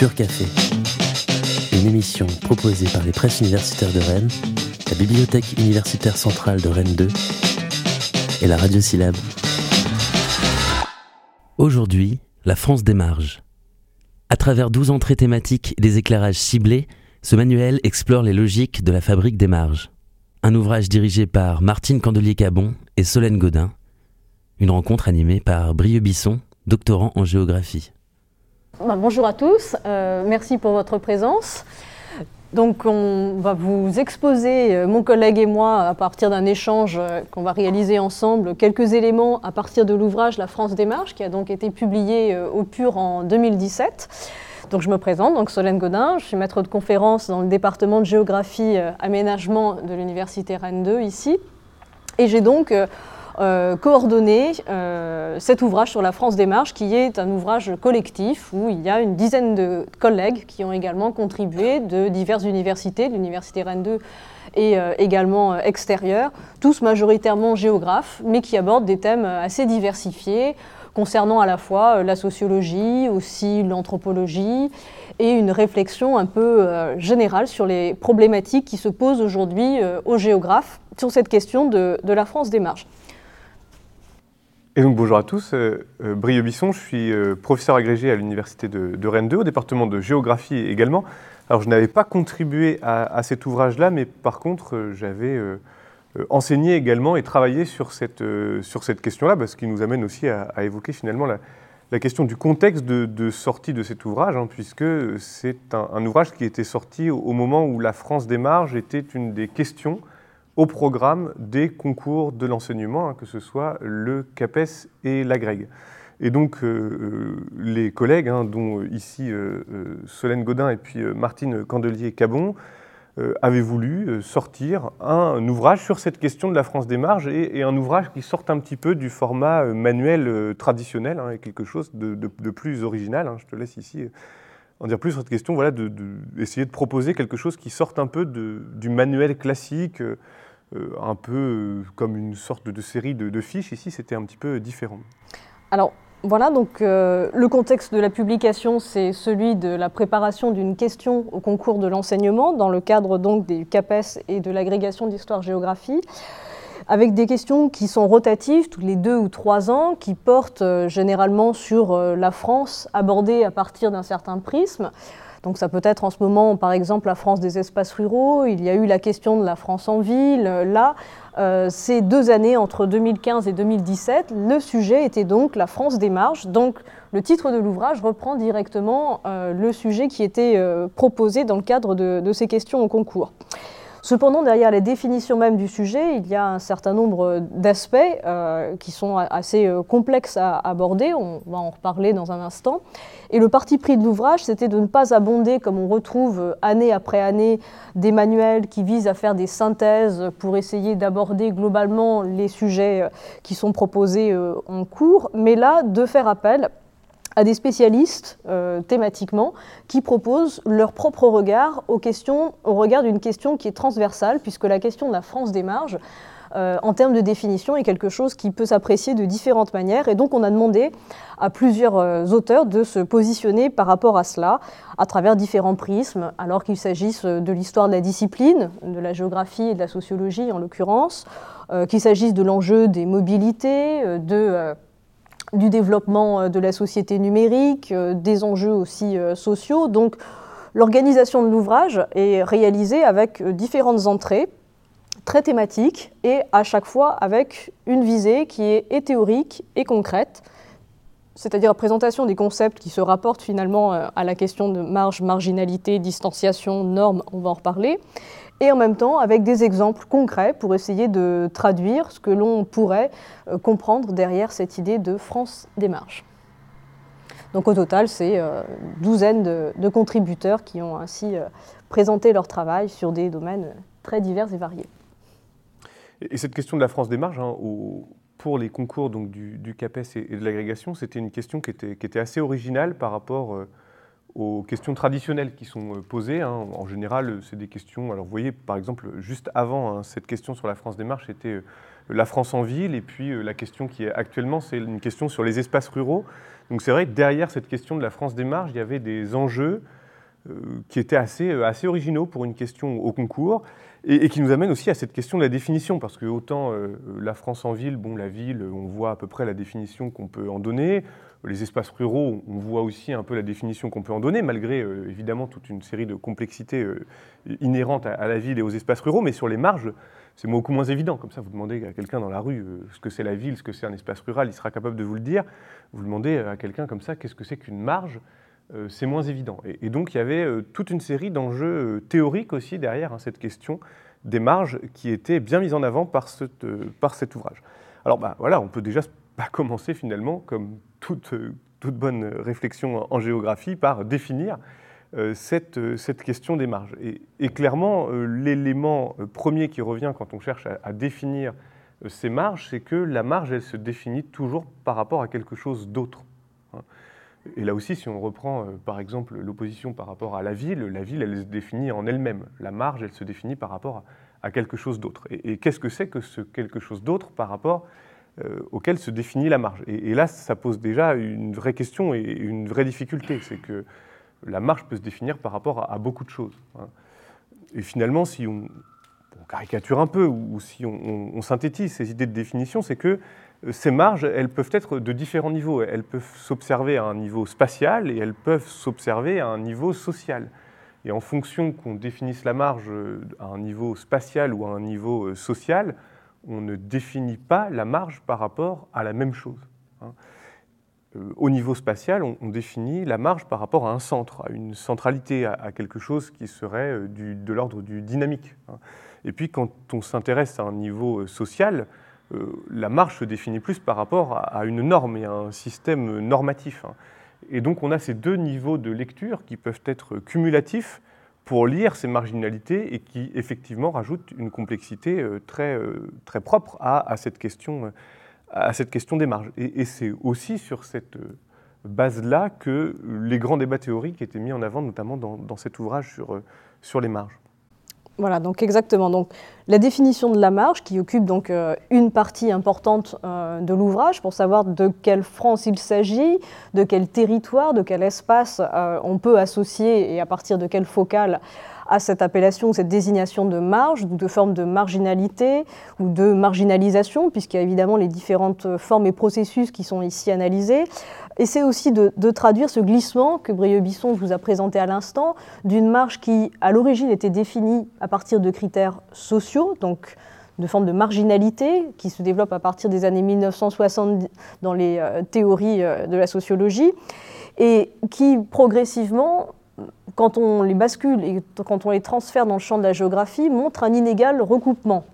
Pur Café, une émission proposée par les presses universitaires de Rennes, la Bibliothèque universitaire centrale de Rennes 2 et la Radio Syllabe. Aujourd'hui, la France des marges. À travers 12 entrées thématiques et des éclairages ciblés, ce manuel explore les logiques de la fabrique des marges. Un ouvrage dirigé par Martine Candelier-Cabon et Solène Godin. Une rencontre animée par Brieux Bisson, doctorant en géographie. Bah, bonjour à tous, euh, merci pour votre présence. Donc on va vous exposer, euh, mon collègue et moi, à partir d'un échange euh, qu'on va réaliser ensemble, quelques éléments à partir de l'ouvrage La France marges, qui a donc été publié au PUR en 2017. Donc je me présente, donc Solène Godin, je suis maître de conférence dans le département de géographie aménagement de l'université Rennes 2 ici. Et j'ai donc euh, coordonner euh, cet ouvrage sur la France des marges, qui est un ouvrage collectif où il y a une dizaine de collègues qui ont également contribué de diverses universités, l'université Rennes 2 et euh, également extérieures, tous majoritairement géographes, mais qui abordent des thèmes assez diversifiés concernant à la fois la sociologie, aussi l'anthropologie, et une réflexion un peu générale sur les problématiques qui se posent aujourd'hui aux géographes sur cette question de la France des marges. Et donc bonjour à tous, euh, euh Brieux Bisson, je suis euh, professeur agrégé à l'université de, Rennes 2, au département de géographie également. Alors je n'avais pas contribué à, cet ouvrage-là, mais par contre euh, j'avais enseigné également et travaillé sur cette, sur cette question-là, ce qui nous amène aussi à, évoquer finalement la, question du contexte de, sortie de cet ouvrage, hein, puisque c'est un, ouvrage qui était sorti au, moment où la France des marges était une des questions au programme des concours de l'enseignement, hein, que ce soit le CAPES et l'AGREG. Et donc, euh, euh, les collègues, hein, dont ici euh, Solène Godin et puis Martine Candelier-Cabon, avaient voulu sortir un, ouvrage sur cette question de la France des marges et, un ouvrage qui sorte un petit peu du format manuel traditionnel, hein, et quelque chose de, plus original. Je te laisse ici en dire plus sur cette question, voilà, de, essayer de proposer quelque chose qui sorte un peu du manuel classique. Euh, un peu euh, comme une sorte de, série de, fiches. Ici, c'était un petit peu différent. Alors, voilà, donc euh, le contexte de la publication, c'est celui de la préparation d'une question au concours de l'enseignement dans le cadre donc des CAPES et de l'agrégation d'histoire-géographie, avec des questions qui sont rotatives tous les deux ou trois ans, qui portent généralement sur la France abordée à partir d'un certain prisme. Donc ça peut être en ce moment, par exemple, la France des espaces ruraux, il y a eu la question de la France en ville. Là, euh, ces deux années, entre 2015 et 2017, le sujet était donc la France des marges. Donc le titre de l'ouvrage reprend directement euh, le sujet qui était euh, proposé dans le cadre de ces questions au concours. Cependant, derrière les définitions même du sujet, il y a un certain nombre d'aspects euh, qui sont assez euh, complexes à aborder. On va en reparler dans un instant. Et le parti pris de l'ouvrage, c'était de ne pas abonder, comme on retrouve euh, année après année, des manuels qui visent à faire des synthèses pour essayer d'aborder globalement les sujets qui sont proposés en cours, mais là, de faire appel à des spécialistes euh, thématiquement qui proposent leur propre regard aux questions, au regard d'une question qui est transversale, puisque la question de la France des marges, euh, en termes de définition, est quelque chose qui peut s'apprécier de différentes manières. Et donc on a demandé à plusieurs euh, auteurs de se positionner par rapport à cela, à travers différents prismes, alors qu'il s'agisse de l'histoire de la discipline, de la géographie et de la sociologie en l'occurrence, qu'il s'agisse de l'enjeu des mobilités, de du développement euh, de la société numérique, euh, des enjeux aussi euh, sociaux. Donc l'organisation de l'ouvrage est réalisée avec différentes entrées très thématiques et à chaque fois avec une visée qui est théorique et concrète, c'est-à-dire présentation des concepts qui se rapportent finalement à la question de marge, marginalité, distanciation, normes, on va en reparler, et en même temps avec des exemples concrets pour essayer de traduire ce que l'on pourrait euh, comprendre derrière cette idée de France des marges. Donc au total, c'est une euh, douzaine de, contributeurs qui ont ainsi euh, présenté leur travail sur des domaines très divers et variés. Et cette question de la France des marges, hein, pour les concours donc, du, CAPES et, de l'agrégation, c'était une question qui était, qui était, assez originale par rapport aux questions traditionnelles qui sont posées. Hein. En général, c'est des questions. Alors, vous voyez, par exemple, juste avant hein, cette question sur la France des marches, c'était la France en ville, et puis la question qui est actuellement, c'est une question sur les espaces ruraux. Donc, c'est vrai que derrière cette question de la France des marges, il y avait des enjeux qui étaient assez, assez originaux pour une question au concours et, qui nous amène aussi à cette question de la définition, parce que autant euh, la France en ville, bon, la ville, on voit à peu près la définition qu'on peut en donner. Les espaces ruraux, on voit aussi un peu la définition qu'on peut en donner, malgré euh, évidemment toute une série de complexités euh, inhérentes à, la ville et aux espaces ruraux. Mais sur les marges, c'est beaucoup moins évident. Comme ça, vous demandez à quelqu'un dans la rue ce que c'est la ville, ce que c'est un espace rural, il sera capable de vous le dire. Vous demandez à quelqu'un comme ça qu'est-ce que c'est qu'une marge euh, c'est moins évident. Et, donc il y avait euh, toute une série d'enjeux euh, théoriques aussi derrière hein, cette question des marges qui étaient bien mises en avant par, cet ouvrage. Alors bah, voilà, on peut déjà pas commencer finalement, comme toute, bonne réflexion en géographie, par définir cette, question des marges. Et, clairement, l'élément premier qui revient quand on cherche à, définir ces marges, c'est que la marge, elle se définit toujours par rapport à quelque chose d'autre. Hein. Et là aussi, si on reprend euh, par exemple l'opposition par rapport à la ville, la ville, elle se définit en elle-même. La marge, elle se définit par rapport à, quelque chose d'autre. Et, qu'est-ce que c'est que ce quelque chose d'autre par rapport euh, auquel se définit la marge et, là, ça pose déjà une vraie question et une vraie difficulté. C'est que la marge peut se définir par rapport à, beaucoup de choses. Hein. Et finalement, si on, caricature un peu ou, si on, synthétise ces idées de définition, c'est que ces marges, elles peuvent être de différents niveaux. Elles peuvent s'observer à un niveau spatial et elles peuvent s'observer à un niveau social. Et en fonction qu'on définisse la marge à un niveau spatial ou à un niveau euh, social, on ne définit pas la marge par rapport à la même chose. Hein. Euh, au niveau spatial, on, définit la marge par rapport à un centre, à une centralité, à, quelque chose qui serait euh, de l'ordre du dynamique. Hein. Et puis quand on s'intéresse à un niveau social, euh, la marge se définit plus par rapport à une norme et à un système normatif. Hein. Et donc on a ces deux niveaux de lecture qui peuvent être cumulatifs pour lire ces marginalités et qui effectivement rajoutent une complexité euh, très, euh, très propre à, cette question, à cette question des marges. Et, c'est aussi sur cette base-là que les grands débats théoriques étaient mis en avant, notamment dans, cet ouvrage sur les marges. Voilà, donc exactement. La définition de la marge, qui occupe donc euh, une partie importante euh, de l'ouvrage, pour savoir de quelle France il s'agit, de quel territoire, de quel espace euh, on peut associer et à partir de quelle focale à cette appellation, cette désignation de marge, de forme de marginalité ou de marginalisation, puisqu'il y a évidemment les différentes formes et processus qui sont ici analysés. Et c'est aussi de, traduire ce glissement que Brieux-Bisson vous a présenté à l'instant, d'une marge qui, à l'origine, était définie à partir de critères sociaux, donc de forme de marginalité, qui se développe à partir des années 1960 dans les euh, théories euh, de la sociologie, et qui progressivement quand on les bascule et quand on les transfère dans le champ de la géographie, montre un inégal recoupement.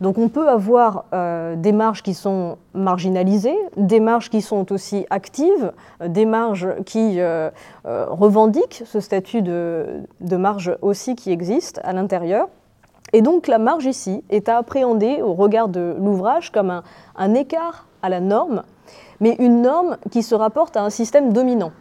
Donc on peut avoir euh, des marges qui sont marginalisées, des marges qui sont aussi actives, euh, des marges qui euh, revendiquent ce statut de, marge aussi qui existe à l'intérieur. Et donc la marge ici est à appréhender au regard de l'ouvrage comme un écart à la norme, mais une norme qui se rapporte à un système dominant.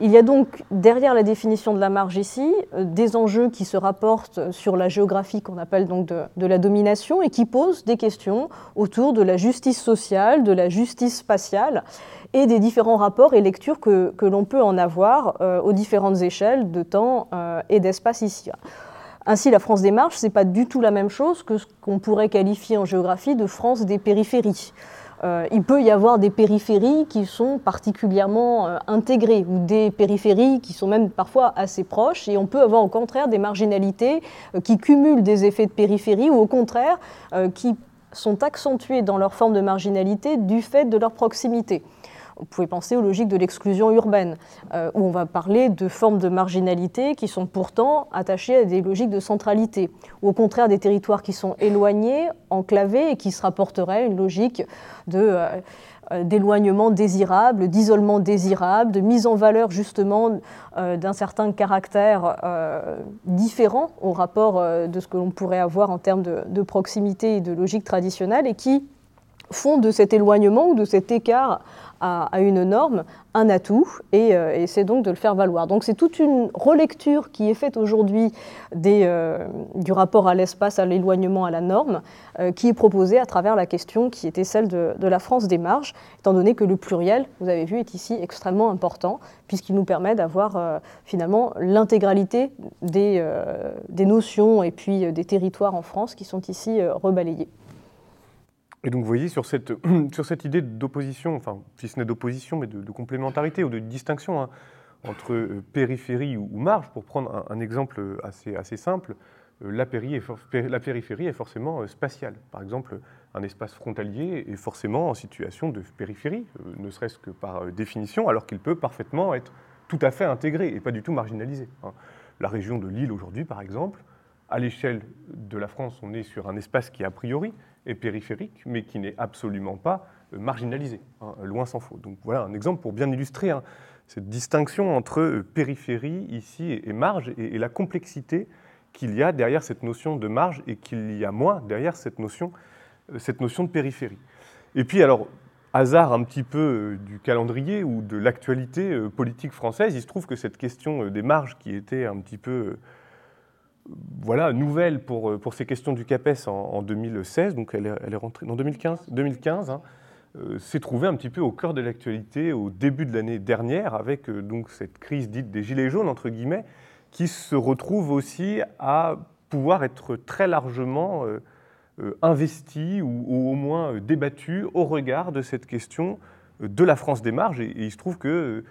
Il y a donc derrière la définition de la marge ici euh, des enjeux qui se rapportent sur la géographie qu'on appelle donc de, la domination et qui posent des questions autour de la justice sociale, de la justice spatiale et des différents rapports et lectures que, l'on peut en avoir euh, aux différentes échelles de temps euh, et d'espace ici. Ainsi, la France des marges, ce n'est pas du tout la même chose que ce qu'on pourrait qualifier en géographie de France des périphéries. Euh, il peut y avoir des périphéries qui sont particulièrement euh, intégrées ou des périphéries qui sont même parfois assez proches et on peut avoir au contraire des marginalités euh, qui cumulent des effets de périphérie ou au contraire qui sont accentuées dans leur forme de marginalité du fait de leur proximité. Vous pouvez penser aux logiques de l'exclusion urbaine, euh, où on va parler de formes de marginalité qui sont pourtant attachées à des logiques de centralité, ou au contraire des territoires qui sont éloignés, enclavés, et qui se rapporteraient à une logique de... Euh, euh, d'éloignement désirable, d'isolement désirable, de mise en valeur justement d'un certain caractère différent au rapport de ce que l'on pourrait avoir en termes de, de, proximité et de logique traditionnelle et qui font de cet éloignement ou de cet écart à, une norme un atout et, euh, et c'est donc de le faire valoir. Donc c'est toute une relecture qui est faite aujourd'hui euh, du rapport à l'espace, à l'éloignement, à la norme, euh, qui est proposée à travers la question qui était celle de, la France des marges, étant donné que le pluriel, vous avez vu, est ici extrêmement important, puisqu'il nous permet d'avoir finalement l'intégralité des, notions et puis des territoires en France qui sont ici rebalayés. Et donc vous voyez, sur cette, sur cette idée d'opposition, enfin, si ce n'est d'opposition, mais de, complémentarité ou de distinction hein, entre euh, périphérie ou, marge, pour prendre un, exemple assez, assez simple, euh, la, la, périphérie est forcément euh, spatiale. Par exemple, un espace frontalier est forcément en situation de périphérie, ne serait-ce que par définition, alors qu'il peut parfaitement être tout à fait intégré et pas du tout marginalisé. Hein. La région de Lille aujourd'hui, par exemple, à l'échelle de la France, on est sur un espace qui, a priori, est périphérique, mais qui n'est absolument pas euh, marginalisé, hein, loin s'en faut. Donc voilà un exemple pour bien illustrer hein, cette distinction entre euh, périphérie ici et marge et, la complexité qu'il y a derrière cette notion de marge et qu'il y a moins derrière cette notion, euh, cette notion de périphérie. Et puis alors, hasard un petit peu du calendrier ou de l'actualité politique française, il se trouve que cette question des marges qui était un petit peu voilà, nouvelle pour, euh, pour ces questions du CAPES en, 2016, donc elle est, elle rentrée en 2015, 2015 hein, euh, s'est trouvée un petit peu au cœur de l'actualité au début de l'année dernière, avec euh, cette crise dite des gilets jaunes, entre guillemets, qui se retrouve aussi à pouvoir être très largement investie ou, au moins débattue au regard de cette question de la France des marges. et il se trouve que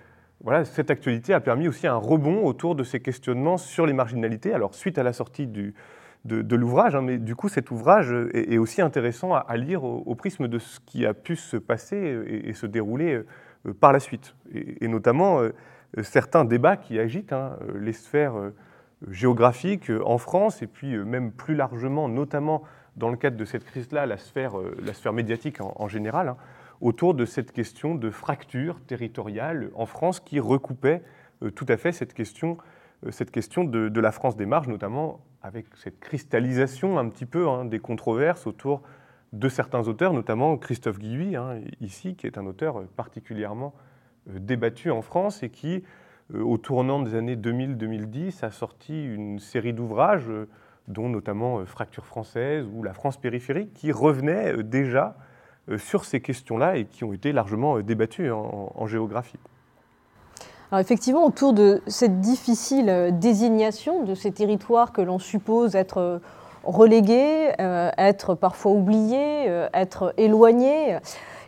voilà, cette actualité a permis aussi un rebond autour de ces questionnements sur les marginalités. Alors, suite à la sortie de, l'ouvrage, hein, mais du coup, cet ouvrage est, aussi intéressant à, lire au, prisme de ce qui a pu se passer et, se dérouler euh, par la suite. Et, notamment euh, certains débats qui agitent hein, les sphères euh, géographiques en France et puis même plus largement, notamment dans le cadre de cette crise-là, la sphère, la sphère médiatique en, général. Hein autour de cette question de fracture territoriale en France qui recoupait euh, tout à fait cette question, euh, cette question de, la France des marges, notamment avec cette cristallisation un petit peu hein, des controverses autour de certains auteurs, notamment Christophe Guilluy, hein, ici, qui est un auteur particulièrement euh, débattu en France et qui, au tournant des années 2000-2010, a sorti une série d'ouvrages, dont notamment Fracture française ou La France périphérique, qui revenaient déjà sur ces questions-là et qui ont été largement euh, débattues en, géographie. Alors effectivement, autour de cette difficile euh, désignation de ces territoires que l'on suppose être relégués, être parfois oubliés, être éloignés,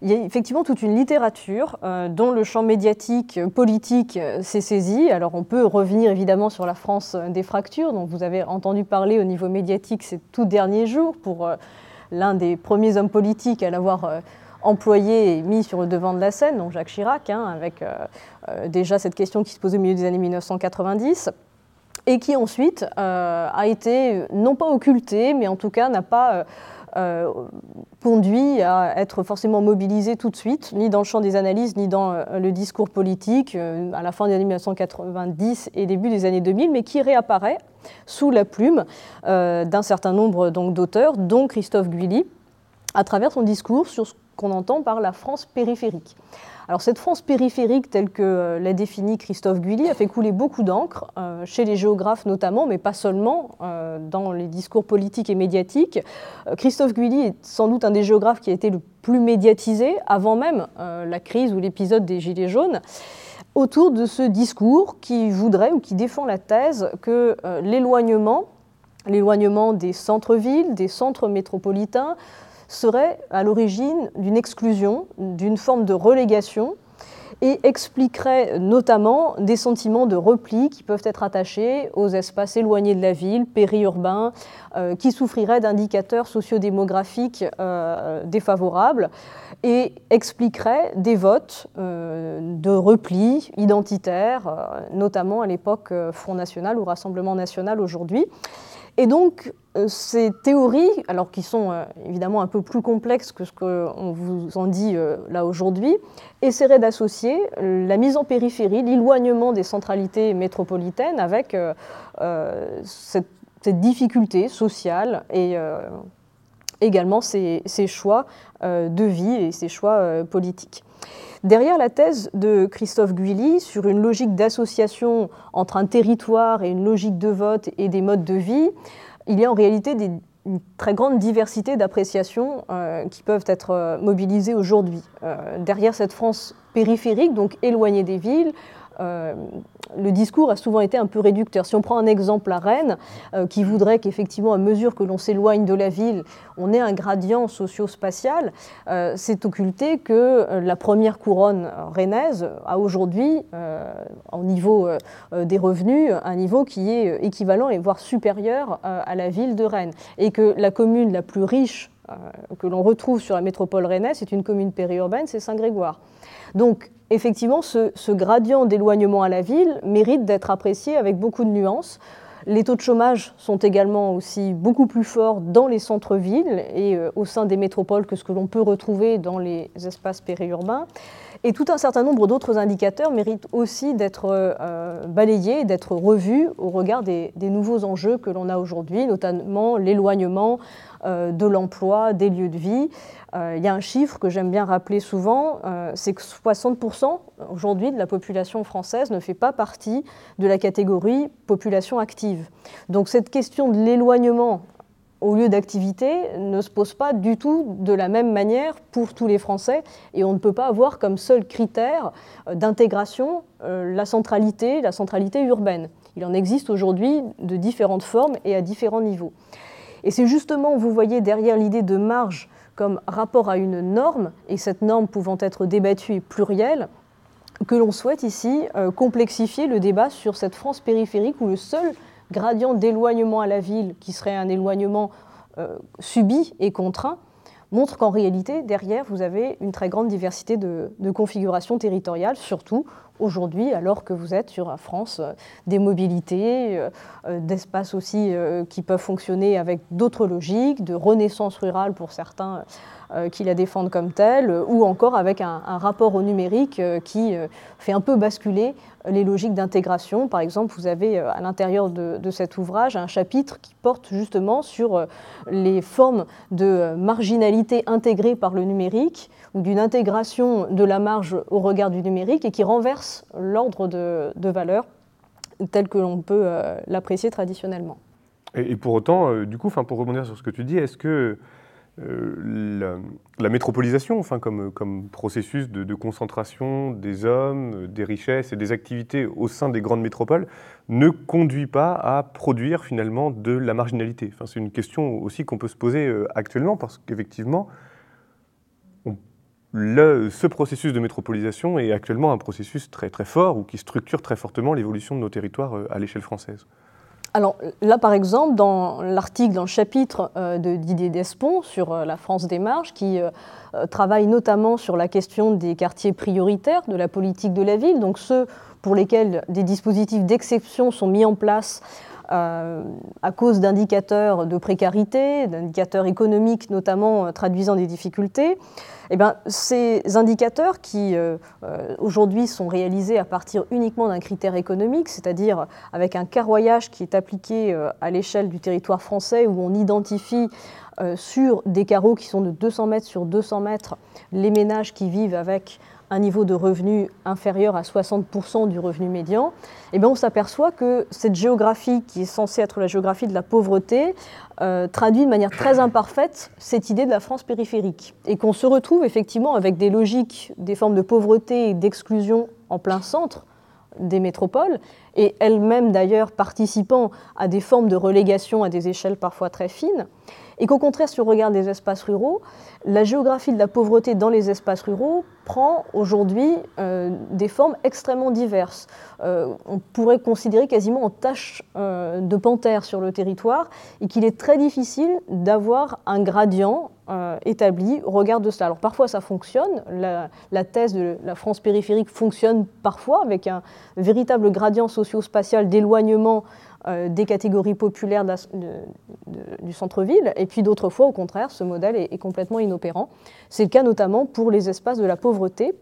il y a effectivement toute une littérature dont le champ médiatique, politique s'est saisi. Alors on peut revenir évidemment sur la France des fractures, dont vous avez entendu parler au niveau médiatique ces tout derniers jours pour l'un des premiers hommes politiques à l'avoir euh, employé et mis sur le devant de la scène, donc Jacques Chirac, hein, avec euh, euh, déjà cette question qui se posait au milieu des années 1990 et qui ensuite a été non pas occultée, mais en tout cas n'a pas conduit à être forcément mobilisé tout de suite, ni dans le champ des analyses, ni dans le discours politique, à la fin des années 1990 et début des années 2000, mais qui réapparaît sous la plume euh, d'un certain nombre d'auteurs, dont Christophe Guilly, à travers son discours sur ce qu'on entend par la France périphérique. Alors cette France périphérique, telle que euh, l'a définie Christophe Guilly, a fait couler beaucoup d'encre, euh, chez les géographes notamment, mais pas seulement, dans les discours politiques et médiatiques. Christophe Guilly est sans doute un des géographes qui a été le plus médiatisé avant même la crise ou l'épisode des Gilets jaunes autour de ce discours qui voudrait ou qui défend la thèse que euh, l'éloignement, l'éloignement des centres-villes, des centres métropolitains, serait à l'origine d'une exclusion, d'une forme de relégation et expliquerait notamment des sentiments de repli qui peuvent être attachés aux espaces éloignés de la ville, périurbains, euh, qui souffriraient d'indicateurs sociodémographiques euh, défavorables et expliquerait des votes euh, de repli identitaire, notamment à l'époque Front National ou Rassemblement National aujourd'hui. Et donc, euh, ces théories, alors qui sont euh, évidemment un peu plus complexes que ce qu'on vous en dit euh, là aujourd'hui, essaieraient d'associer la mise en périphérie, l'éloignement des centralités métropolitaines avec cette, difficulté sociale et également ses, choix de vie et ses choix politiques. Derrière la thèse de Christophe Guilly sur une logique d'association entre un territoire et une logique de vote et des modes de vie, il y a en réalité une très grande diversité d'appréciations euh, qui peuvent être euh, mobilisées aujourd'hui. Euh, derrière cette France périphérique, donc éloignée des villes, euh, le discours a souvent été un peu réducteur. Si on prend un exemple à Rennes, euh, qui voudrait qu'effectivement, à mesure que l'on s'éloigne de la ville, on ait un gradient socio-spatial, euh, c'est occulté que la première couronne rennaise a aujourd'hui, au niveau des revenus, un niveau qui est équivalent et voire supérieur à la ville de Rennes. Et que la commune la plus riche que l'on retrouve sur la métropole rennaise, c'est une commune périurbaine, c'est Saint-Grégoire. Donc, effectivement, ce, gradient d'éloignement à la ville mérite d'être apprécié avec beaucoup de nuances. Les taux de chômage sont également aussi beaucoup plus forts dans les centres-villes et euh, au sein des métropoles que ce que l'on peut retrouver dans les espaces périurbains. Et tout un certain nombre d'autres indicateurs méritent aussi d'être euh, balayés, d'être revus au regard des, nouveaux enjeux que l'on a aujourd'hui, notamment l'éloignement euh, de l'emploi, des lieux de vie. Euh, il y a un chiffre que j'aime bien rappeler souvent, euh, c'est que 60% aujourd'hui de la population française ne fait pas partie de la catégorie population active. Donc cette question de l'éloignement au lieu d'activité ne se pose pas du tout de la même manière pour tous les Français et on ne peut pas avoir comme seul critère euh, d'intégration la centralité, la centralité urbaine. Il en existe aujourd'hui de différentes formes et à différents niveaux. Et c'est justement, vous voyez, derrière l'idée de marge comme rapport à une norme, et cette norme pouvant être débattue et plurielle, que l'on souhaite ici euh, complexifier le débat sur cette France périphérique où le seul gradient d'éloignement à la ville, qui serait un éloignement euh, subi et contraint, montre qu'en réalité, derrière, vous avez une très grande diversité de, de configurations territoriales, surtout aujourd'hui, alors que vous êtes sur la France euh, des mobilités, euh, euh, d'espaces aussi qui peuvent fonctionner avec d'autres logiques, de renaissance rurale pour certains qui la défendent comme telle, ou encore avec un, rapport au numérique qui fait un peu basculer les logiques d'intégration. Par exemple, vous avez à l'intérieur de, de, cet ouvrage un chapitre qui porte justement sur les formes de marginalité intégrées par le numérique d'une intégration de la marge au regard du numérique et qui renverse l'ordre de, de valeur tel que l'on peut euh, l'apprécier traditionnellement. Et, pour autant, euh, du coup, pour rebondir sur ce que tu dis, est-ce que euh, la, métropolisation, comme, comme processus de, concentration des hommes, des richesses et des activités au sein des grandes métropoles, ne conduit pas à produire finalement de la marginalité? C'est une question aussi qu'on peut se poser actuellement, parce qu'effectivement, ce processus de métropolisation est actuellement un processus très très fort ou qui structure très fortement l'évolution de nos territoires euh, à l'échelle française. Alors là, par exemple, dans l'article, dans le chapitre euh, de Didier Despont sur euh, la France des marges, qui travaille notamment sur la question des quartiers prioritaires de la politique de la ville, donc ceux pour lesquels des dispositifs d'exception sont mis en place à cause d'indicateurs de précarité, d'indicateurs économiques notamment traduisant des difficultés. Eh bien, ces indicateurs qui euh, euh, aujourd'hui sont réalisés à partir uniquement d'un critère économique, c'est-à-dire avec un carroyage qui est appliqué euh, à l'échelle du territoire français où on identifie sur des carreaux qui sont de 200 mètres sur 200 mètres les ménages qui vivent avec un niveau de revenu inférieur à 60% du revenu médian, eh bien on s'aperçoit que cette géographie, qui est censée être la géographie de la pauvreté, euh, traduit de manière très imparfaite cette idée de la France périphérique. Et qu'on se retrouve effectivement avec des logiques, des formes de pauvreté et d'exclusion en plein centre des métropoles, et elles-mêmes d'ailleurs participant à des formes de relégation à des échelles parfois très fines et qu'au contraire, si on regarde les espaces ruraux, la géographie de la pauvreté dans les espaces ruraux prend aujourd'hui euh, des formes extrêmement diverses. Euh, on pourrait considérer quasiment en tâche euh, de panthère sur le territoire et qu'il est très difficile d'avoir un gradient établi au regard de cela. Alors parfois ça fonctionne, la, thèse de la France périphérique fonctionne parfois avec un véritable gradient socio-spatial d'éloignement des catégories populaires du centre-ville, et puis d'autres fois, au contraire, ce modèle est, complètement inopérant. C'est le cas notamment pour les espaces de la pauvreté,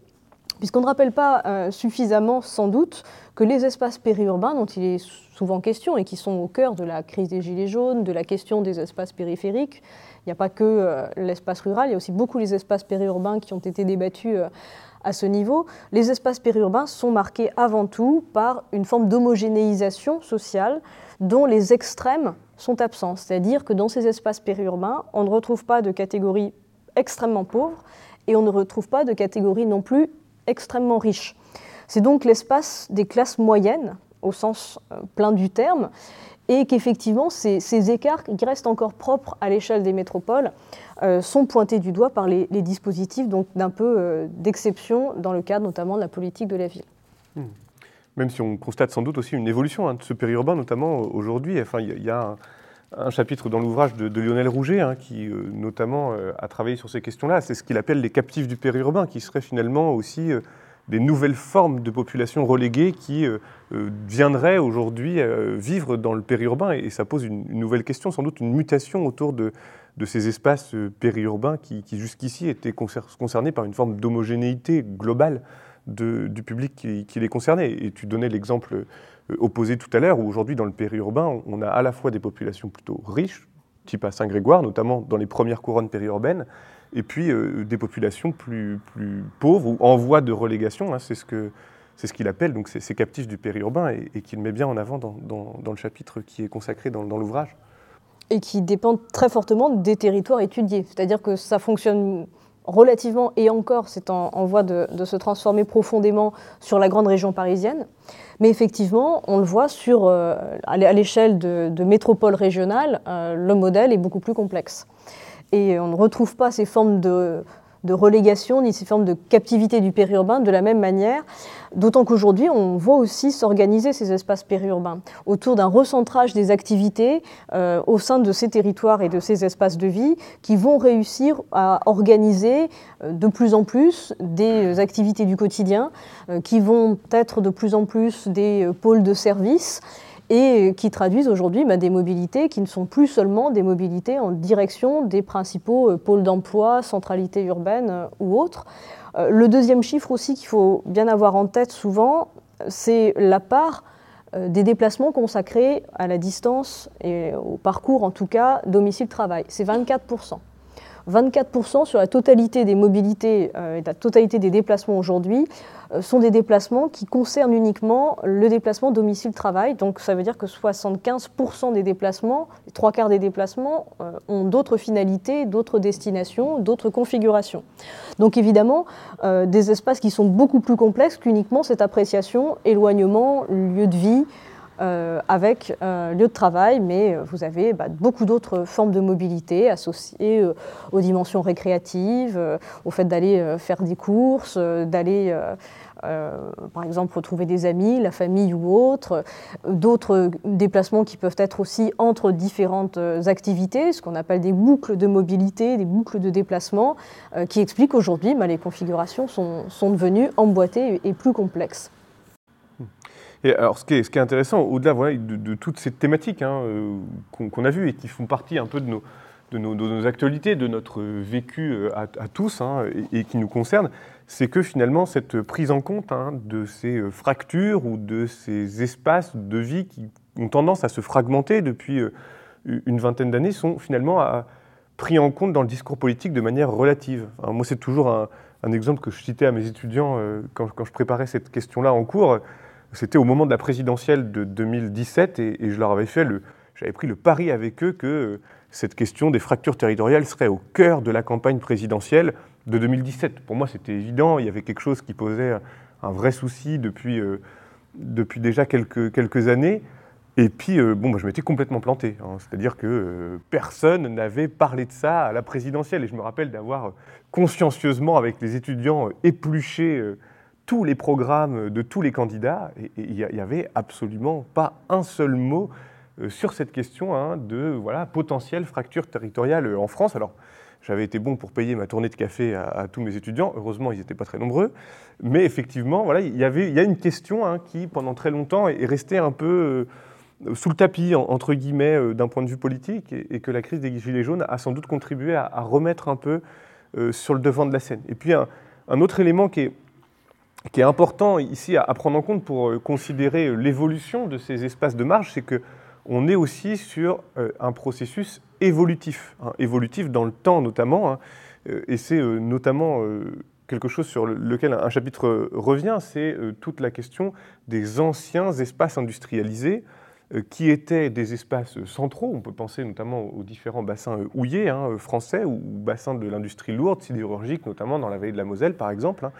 puisqu'on ne rappelle pas suffisamment sans doute que les espaces périurbains dont il est souvent question et qui sont au cœur de la crise des Gilets jaunes, de la question des espaces périphériques, il n'y a pas que l'espace rural, il y a aussi beaucoup les espaces périurbains qui ont été débattus à ce niveau, les espaces périurbains sont marqués avant tout par une forme d'homogénéisation sociale dont les extrêmes sont absents. C'est-à-dire que dans ces espaces périurbains, on ne retrouve pas de catégories extrêmement pauvres et on ne retrouve pas de catégories non plus extrêmement riches. C'est donc l'espace des classes moyennes, au sens euh, plein du terme, et qu'effectivement, ces, écarts qui restent encore propres à l'échelle des métropoles euh, sont pointés du doigt par les, dispositifs d'un peu euh, d'exception dans le cadre notamment de la politique de la ville. Hmm. Même si on constate sans doute aussi une évolution hein, de ce périurbain, notamment aujourd'hui. Enfin, il y, a un, chapitre dans l'ouvrage de, Lionel Rouget hein, qui, euh, notamment, a travaillé sur ces questions-là. C'est ce qu'il appelle les captifs du périurbain, qui seraient finalement aussi des nouvelles formes de population reléguées qui euh, euh, viendraient aujourd'hui euh, vivre dans le périurbain. Et, ça pose une, nouvelle question, sans doute une mutation autour de, de ces espaces périurbains qui, jusqu'ici étaient concernés par une forme d'homogénéité globale du public qui, les concernait. Et tu donnais l'exemple opposé tout à l'heure, où aujourd'hui dans le périurbain, on a à la fois des populations plutôt riches, type à Saint-Grégoire, notamment dans les premières couronnes périurbaines, et puis euh, des populations plus, pauvres ou en voie de relégation, hein, c'est ce que c'est ce qu'il appelle donc ces, captifs du périurbain et, qu'il met bien en avant dans, dans, le chapitre qui est consacré dans, l'ouvrage. Et qui dépendent très fortement des territoires étudiés, c'est-à-dire que ça fonctionne relativement, et encore c'est en, voie de, de, se transformer profondément sur la grande région parisienne. Mais effectivement, on le voit sur, euh, à l'échelle de, de métropoles régionales, euh, le modèle est beaucoup plus complexe et on ne retrouve pas ces formes de, relégation ni ces formes de captivité du périurbain de la même manière, d'autant qu'aujourd'hui on voit aussi s'organiser ces espaces périurbains autour d'un recentrage des activités euh, au sein de ces territoires et de ces espaces de vie qui vont réussir à organiser euh, de plus en plus des activités du quotidien, euh, qui vont être de plus en plus des pôles de services et qui traduisent aujourd'hui bah, des mobilités qui ne sont plus seulement des mobilités en direction des principaux euh, pôles d'emploi, centralité urbaine euh, ou autres. Euh, le deuxième chiffre aussi qu'il faut bien avoir en tête souvent, c'est la part des déplacements consacrés à la distance et au parcours en tout cas domicile-travail. C'est 24%. 24% sur la totalité des mobilités et la totalité des déplacements aujourd'hui euh, sont des déplacements qui concernent uniquement le déplacement domicile-travail. Donc ça veut dire que 75% des déplacements, trois quarts des déplacements, euh, ont d'autres finalités, d'autres destinations, d'autres configurations. Donc évidemment, euh, des espaces qui sont beaucoup plus complexes qu'uniquement cette appréciation éloignement, lieu de vie. Avec lieu de travail, mais vous avez bah, beaucoup d'autres formes de mobilité associées aux dimensions récréatives, au fait d'aller faire des courses, d'aller euh, par exemple retrouver des amis, la famille ou autre, d'autres déplacements qui peuvent être aussi entre différentes activités, ce qu'on appelle des boucles de mobilité, des boucles de déplacement, euh, qui expliquent aujourd'hui bah, les configurations sont, devenues emboîtées et plus complexes. Et alors, ce qui est, intéressant, au-delà de, toutes ces thématiques hein, euh, qu'on a vues et qui font partie un peu de nos, actualités, de notre vécu à, tous hein, et, qui nous concernent, c'est que finalement cette prise en compte hein, de ces euh, fractures ou de ces espaces de vie qui ont tendance à se fragmenter depuis euh, une vingtaine d'années sont finalement pris en compte dans le discours politique de manière relative. moi, c'est toujours un, exemple que je citais à mes étudiants euh, quand, je préparais cette question-là en cours. C'était au moment de la présidentielle de 2017 et, je leur avais fait j'avais pris le pari avec eux que cette question des fractures territoriales serait au cœur de la campagne présidentielle de 2017. Pour moi, c'était évident, il y avait quelque chose qui posait un vrai souci depuis, euh, depuis déjà quelques, quelques années. Et puis, euh, bon, je m'étais complètement planté. Hein. C'est-à-dire que euh, personne n'avait parlé de ça à la présidentielle. Et je me rappelle d'avoir consciencieusement, avec les étudiants, épluché tous les programmes de tous les candidats. Et il n'y avait absolument pas un seul mot sur cette question hein, de voilà, potentielle fracture territoriale en France. Alors, j'avais été bon pour payer ma tournée de café à, tous mes étudiants. Heureusement, ils n'étaient pas très nombreux. Mais effectivement, voilà, il y, il y a une question hein, qui, pendant très longtemps, est restée un peu euh, sous le tapis, entre guillemets, euh, d'un point de vue politique, et, que la crise des Gilets jaunes a sans doute contribué à, remettre un peu euh, sur le devant de la scène. Et puis, un, autre élément qui est, qui est important ici à, prendre en compte pour euh, considérer l'évolution de ces espaces de marge, c'est que on est aussi sur un processus évolutif, hein, évolutif dans le temps notamment, hein, et c'est notamment quelque chose sur lequel un chapitre revient, c'est toute la question des anciens espaces industrialisés euh, qui étaient des espaces centraux. On peut penser notamment aux différents bassins euh, houillers hein, euh, français ou bassins de l'industrie lourde sidérurgique, notamment dans la vallée de la Moselle par exemple, hein,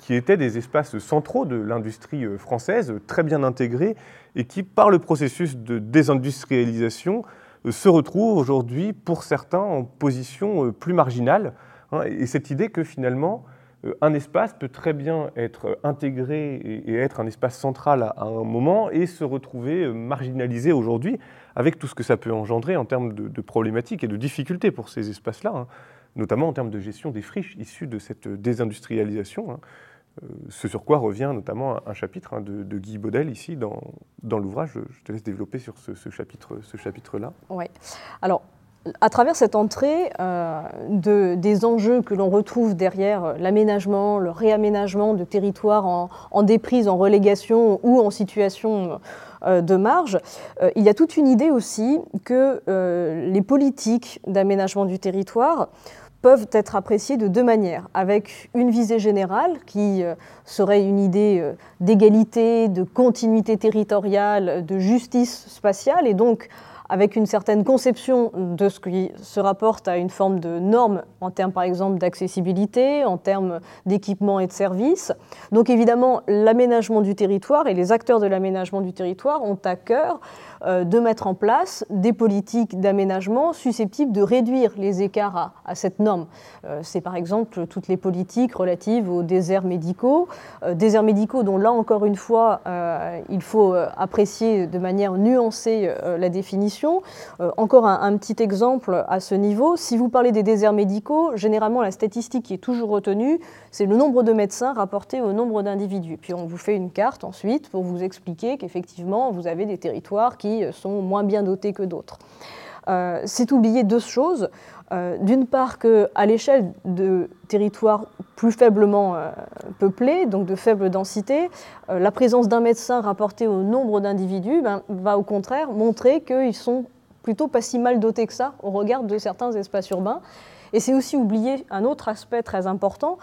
qui étaient des espaces centraux de l'industrie française, très bien intégrés, et qui, par le processus de désindustrialisation, se retrouvent aujourd'hui, pour certains, en position plus marginale. Hein. Et cette idée que finalement, euh, un espace peut très bien être intégré et être un espace central à un moment et se retrouver euh, marginalisé aujourd'hui avec tout ce que ça peut engendrer en termes de, problématiques et de difficultés pour ces espaces-là, hein, notamment en termes de gestion des friches issues de cette désindustrialisation. Euh, ce sur quoi revient notamment un, chapitre hein, de, Guy Baudel ici dans, l'ouvrage. Je te laisse développer sur ce, chapitre-là. Ce chapitre oui. Alors, à travers cette entrée euh, de, des enjeux que l'on retrouve derrière l'aménagement, le réaménagement de territoires en, déprise, en relégation ou en situation euh, de marge, il y a toute une idée aussi que les politiques d'aménagement du territoire peuvent être appréciées de deux manières, avec une visée générale qui serait une idée d'égalité, de continuité territoriale, de justice spatiale, et donc avec une certaine conception de ce qui se rapporte à une forme de normes en termes par exemple d'accessibilité, en termes d'équipement et de services. Donc évidemment, l'aménagement du territoire et les acteurs de l'aménagement du territoire ont à cœur euh, de mettre en place des politiques d'aménagement susceptibles de réduire les écarts à, cette norme. Euh, c'est par exemple toutes les politiques relatives aux déserts médicaux, euh, déserts médicaux dont là encore une fois il faut apprécier de manière nuancée la définition. encore un, un, petit exemple à ce niveau, si vous parlez des déserts médicaux, généralement la statistique qui est toujours retenue, c'est le nombre de médecins rapporté au nombre d'individus. Puis on vous fait une carte ensuite pour vous expliquer qu'effectivement vous avez des territoires qui sont moins bien dotés que d'autres. Euh, c'est oublier deux choses. Euh, d'une part, qu'à l'échelle de territoires plus faiblement euh, peuplés, donc de faible densité, la présence d'un médecin rapporté au nombre d'individus ben, va au contraire montrer qu'ils sont plutôt pas si mal dotés que ça au regard de certains espaces urbains. Et c'est aussi oublier un autre aspect très important,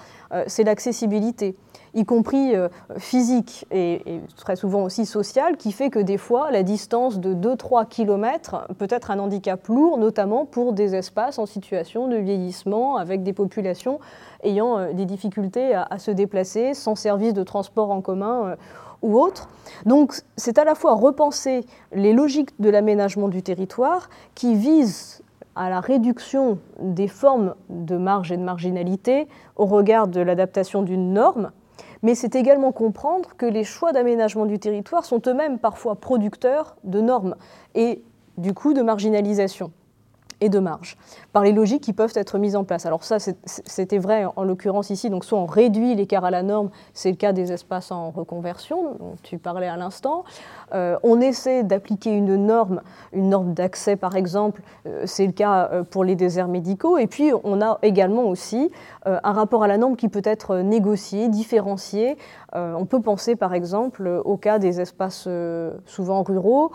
c'est l'accessibilité y compris euh, physique et, très souvent aussi social, qui fait que des fois, la distance de 2-3 km peut être un handicap lourd, notamment pour des espaces en situation de vieillissement, avec des populations ayant euh, des difficultés à, se déplacer, sans service de transport en commun. Euh, ou autre. Donc c'est à la fois repenser les logiques de l'aménagement du territoire qui visent à la réduction des formes de marge et de marginalité au regard de l'adaptation d'une norme, mais c'est également comprendre que les choix d'aménagement du territoire sont eux-mêmes parfois producteurs de normes et du coup de marginalisation et de marge, par les logiques qui peuvent être mises en place. Alors ça, c'était vrai en l'occurrence ici, donc soit on réduit l'écart à la norme, c'est le cas des espaces en reconversion, dont tu parlais à l'instant, euh, on essaie d'appliquer une norme, une norme d'accès par exemple, euh, c'est le cas euh, pour les déserts médicaux, et puis on a également aussi un rapport à la norme qui peut être négocié, différencié. On peut penser par exemple au cas des espaces souvent ruraux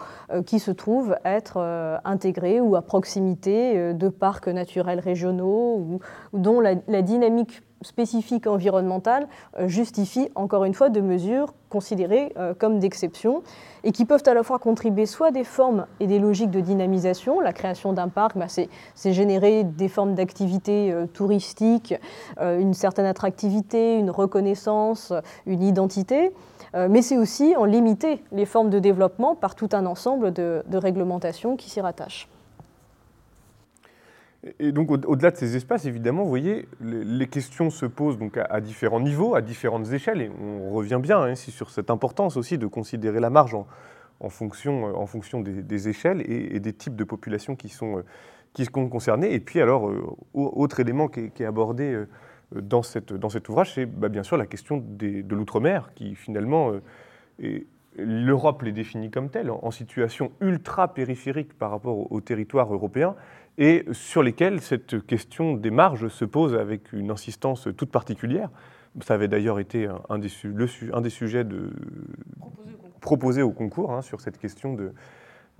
qui se trouvent être intégrés ou à proximité de parcs naturels régionaux ou, dont la, la dynamique spécifique environnementale euh, justifie encore une fois de mesures considérées euh, comme d'exception et qui peuvent à la fois contribuer soit des formes et des logiques de dynamisation. La création d'un parc, bah, c'est générer des formes d'activité euh, touristique, une certaine attractivité, une reconnaissance, une identité. mais c'est aussi en limiter les formes de développement par tout un ensemble de réglementations qui s'y rattachent. Et donc, au-delà de ces espaces, évidemment, vous voyez, les questions se posent donc à, différents niveaux, à différentes échelles, et on revient bien hein, sur cette importance aussi de considérer la marge en, fonction, en fonction des, échelles et, des types de populations qui sont, qui sont concernées. Et puis, alors, euh, autre élément qui est, abordé euh, dans, cette, dans cet ouvrage, c'est bah, bien sûr la question de l'outre-mer, qui finalement, euh, l'Europe les définit comme telle, en, situation ultra périphérique par rapport au territoire européen et sur lesquels cette question des marges se pose avec une insistance toute particulière. Ça avait d'ailleurs été un, des, un des sujets de, proposés au concours, hein, sur cette question de,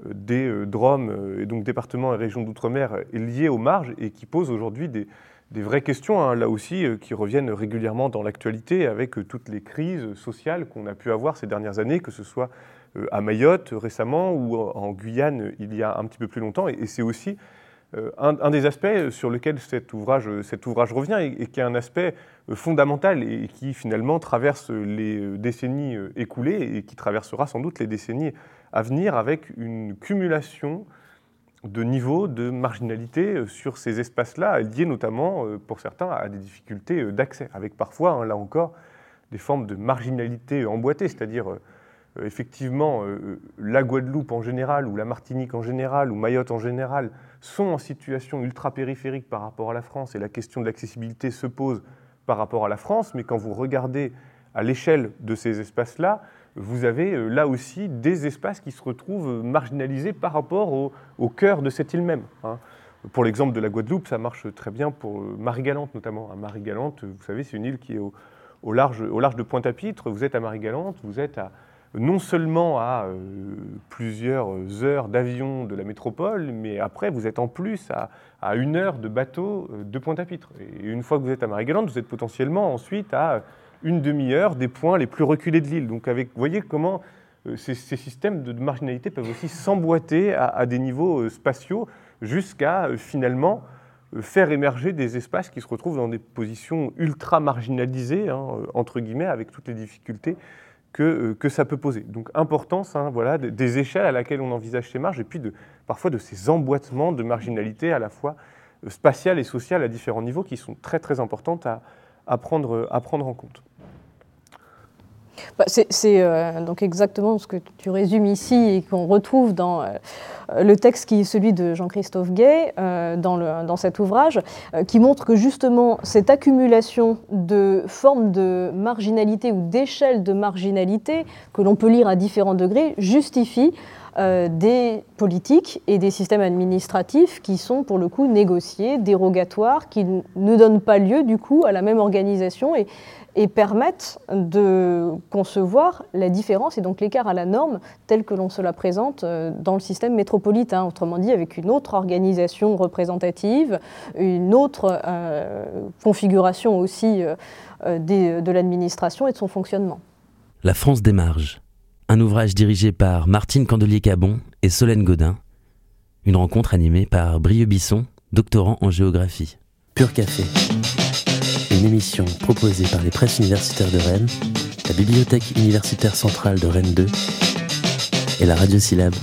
euh, des euh, DROM, euh, et donc départements et régions d'outre-mer, liés aux marges et qui posent aujourd'hui des, vraies questions, hein, là aussi, qui reviennent régulièrement dans l'actualité avec toutes les crises sociales qu'on a pu avoir ces dernières années, que ce soit à Mayotte récemment ou en Guyane il y a un petit peu plus longtemps. Et, c'est aussi un, des aspects sur lequel cet ouvrage, ouvrage revient et, qui est un aspect fondamental et qui finalement traverse les décennies écoulées et qui traversera sans doute les décennies à venir avec une cumulation de niveaux de marginalité euh, sur ces espaces-là, liés notamment, euh, pour certains, à des difficultés euh, d'accès, avec parfois, hein, là encore, des formes de marginalité emboîtée, c'est-à-dire effectivement la Guadeloupe en général, ou la Martinique en général, ou Mayotte en général, sont en situation ultra-périphérique par rapport à la France, et la question de l'accessibilité se pose par rapport à la France, mais quand vous regardez à l'échelle de ces espaces-là, vous avez euh, là aussi des espaces qui se retrouvent marginalisés par rapport au, cœur de cette île même. Hein. Pour l'exemple de la Guadeloupe, ça marche très bien pour euh, Marie-Galante notamment. Marie-Galante, vous savez, c'est une île qui est au large de Pointe-à-Pitre. Vous êtes à Marie-Galante, vous êtes à, non seulement à euh, plusieurs heures d'avion de la métropole, mais après vous êtes en plus à, une heure de bateau de Pointe-à-Pitre. Et une fois que vous êtes à Marie-Galante, vous êtes potentiellement ensuite à une demi-heure des points les plus reculés de l'île. Donc vous voyez comment euh, ces, systèmes de, marginalité peuvent aussi s'emboîter à, des niveaux euh, spatiaux jusqu'à euh, finalement faire émerger des espaces qui se retrouvent dans des positions ultra marginalisées, hein, entre guillemets, avec toutes les difficultés que, que ça peut poser. Donc importance hein, voilà, des échelles à laquelle on envisage ces marges et puis de, parfois de ces emboîtements de marginalité à la fois spatiale et sociale à différents niveaux qui sont très très importantes à, prendre, à prendre en compte. Bah, c'est euh, donc exactement ce que tu résumes ici et qu'on retrouve dans euh, le texte qui est celui de Jean-Christophe Gay euh, dans, dans, cet ouvrage, qui montre que justement cette accumulation de formes de marginalité ou d'échelles de marginalité que l'on peut lire à différents degrés justifie des politiques et des systèmes administratifs qui sont pour le coup négociés, dérogatoires, qui ne donnent pas lieu du coup à la même organisation et et permettent de concevoir la différence et donc l'écart à la norme tel que l'on se la présente euh, dans le système métropolitain, autrement dit avec une autre organisation représentative, une autre euh, configuration aussi euh, de l'administration et de son fonctionnement. La France des marges, un ouvrage dirigé par Martine Candelier-Cabon et Solène Godin, une rencontre animée par Brieux Bisson, doctorant en géographie. Pur Café une émission proposée par les presses universitaires de Rennes, la Bibliothèque universitaire centrale de Rennes 2 et la Radio Syllabe.